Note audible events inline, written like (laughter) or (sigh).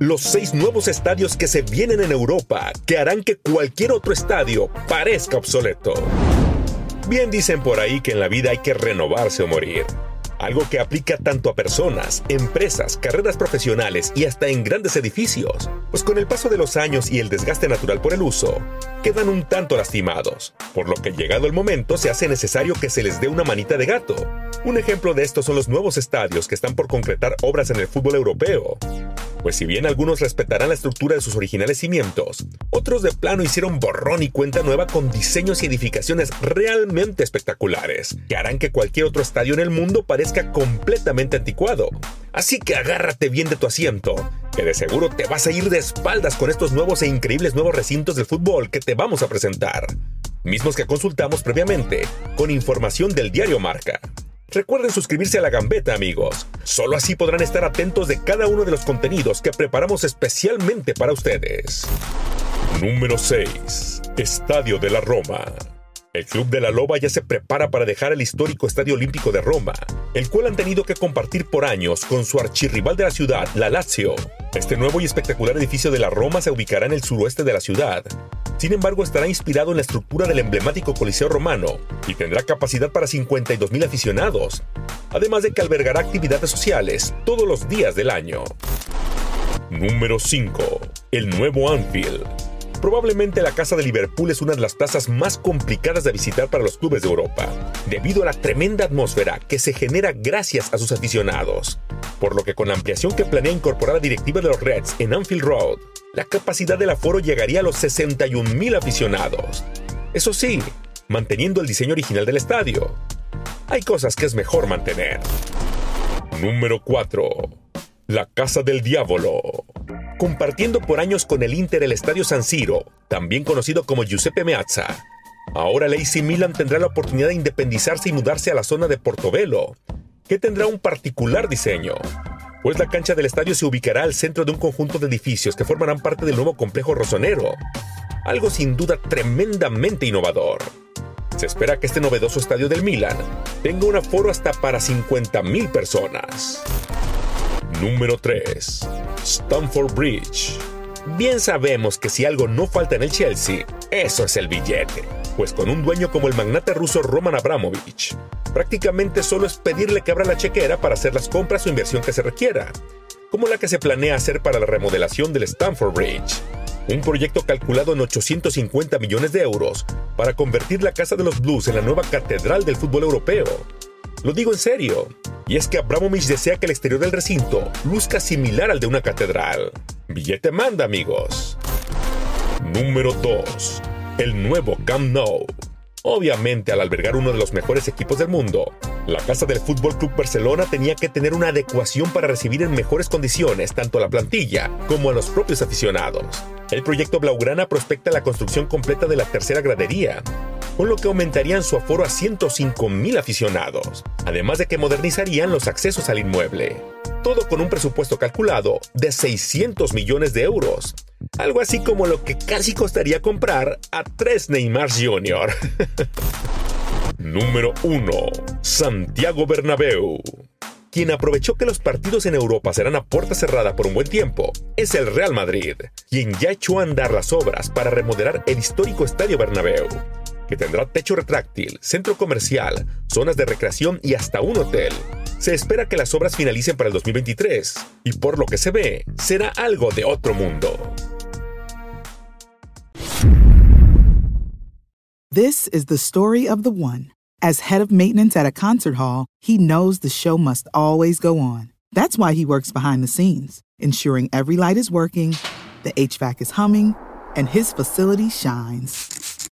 Los seis nuevos estadios que se vienen en Europa que harán que cualquier otro estadio parezca obsoleto. Bien dicen por ahí que en la vida hay que renovarse o morir. Algo que aplica tanto a personas, empresas, carreras profesionales y hasta en grandes edificios, pues con el paso de los años y el desgaste natural por el uso, quedan un tanto lastimados, por lo que llegado el momento se hace necesario que se les dé una manita de gato. Un ejemplo de esto son los nuevos estadios que están por concretar obras en el fútbol europeo. Pues si bien algunos respetarán la estructura de sus originales cimientos, otros de plano hicieron borrón y cuenta nueva con diseños y edificaciones realmente espectaculares, que harán que cualquier otro estadio en el mundo parezca completamente anticuado. Así que agárrate bien de tu asiento, que de seguro te vas a ir de espaldas con estos nuevos e increíbles nuevos recintos del fútbol que te vamos a presentar, mismos que consultamos previamente con información del diario Marca. Recuerden suscribirse a la gambeta, amigos. Solo así podrán estar atentos de cada uno de los contenidos que preparamos especialmente para ustedes. Número 6. Estadio de la Roma. El Club de la Loba ya se prepara para dejar el histórico Estadio Olímpico de Roma, el cual han tenido que compartir por años con su archirrival de la ciudad, la Lazio. Este nuevo y espectacular edificio de la Roma se ubicará en el suroeste de la ciudad. Sin embargo, estará inspirado en la estructura del emblemático Coliseo romano y tendrá capacidad para 52.000 aficionados, además de que albergará actividades sociales todos los días del año. Número 5. El nuevo Anfield. Probablemente la Casa de Liverpool es una de las plazas más complicadas de visitar para los clubes de Europa, debido a la tremenda atmósfera que se genera gracias a sus aficionados. Por lo que con la ampliación que planea incorporar la directiva de los Reds en Anfield Road, la capacidad del aforo llegaría a los 61.000 aficionados. Eso sí, manteniendo el diseño original del estadio. Hay cosas que es mejor mantener. Número 4. La Casa del Diablo. Compartiendo por años con el Inter el Estadio San Siro, también conocido como Giuseppe Meazza. Ahora el AC Milan tendrá la oportunidad de independizarse y mudarse a la zona de Portobello, que tendrá un particular diseño, pues la cancha del estadio se ubicará al centro de un conjunto de edificios que formarán parte del nuevo complejo rosonero, algo sin duda tremendamente innovador. Se espera que este novedoso estadio del Milan tenga un aforo hasta para 50.000 personas. Número 3. Stamford Bridge. Bien sabemos que si algo no falta en el Chelsea, eso es el billete. Pues con un dueño como el magnate ruso Roman Abramovich, prácticamente solo es pedirle que abra la chequera para hacer las compras o inversión que se requiera, como la que se planea hacer para la remodelación del Stamford Bridge. Un proyecto calculado en 850 millones de euros para convertir la Casa de los Blues en la nueva catedral del fútbol europeo. Lo digo en serio, y es que Abramovich desea que el exterior del recinto luzca similar al de una catedral. Billete manda, amigos. Número 2. El nuevo Camp Nou. Obviamente, al albergar uno de los mejores equipos del mundo, la casa del Fútbol Club Barcelona tenía que tener una adecuación para recibir en mejores condiciones tanto a la plantilla como a los propios aficionados. El proyecto Blaugrana prospecta la construcción completa de la tercera gradería, con lo que aumentarían su aforo a 105 mil aficionados, además de que modernizarían los accesos al inmueble. Todo con un presupuesto calculado de 600 millones de euros, algo así como lo que casi costaría comprar a tres Neymar Jr. (laughs) Número 1. Santiago Bernabéu. Quien aprovechó que los partidos en Europa serán a puerta cerrada por un buen tiempo es el Real Madrid, quien ya echó a andar las obras para remodelar el histórico Estadio Bernabéu, que tendrá techo retráctil, centro comercial, zonas de recreación y hasta un hotel. Se espera que las obras finalicen para el 2023 y por lo que se ve, será algo de otro mundo. This is the story of the one. As head of maintenance at a concert hall, he knows the show must always go on. That's why he works behind the scenes, ensuring every light is working, the HVAC is humming, and his facility shines.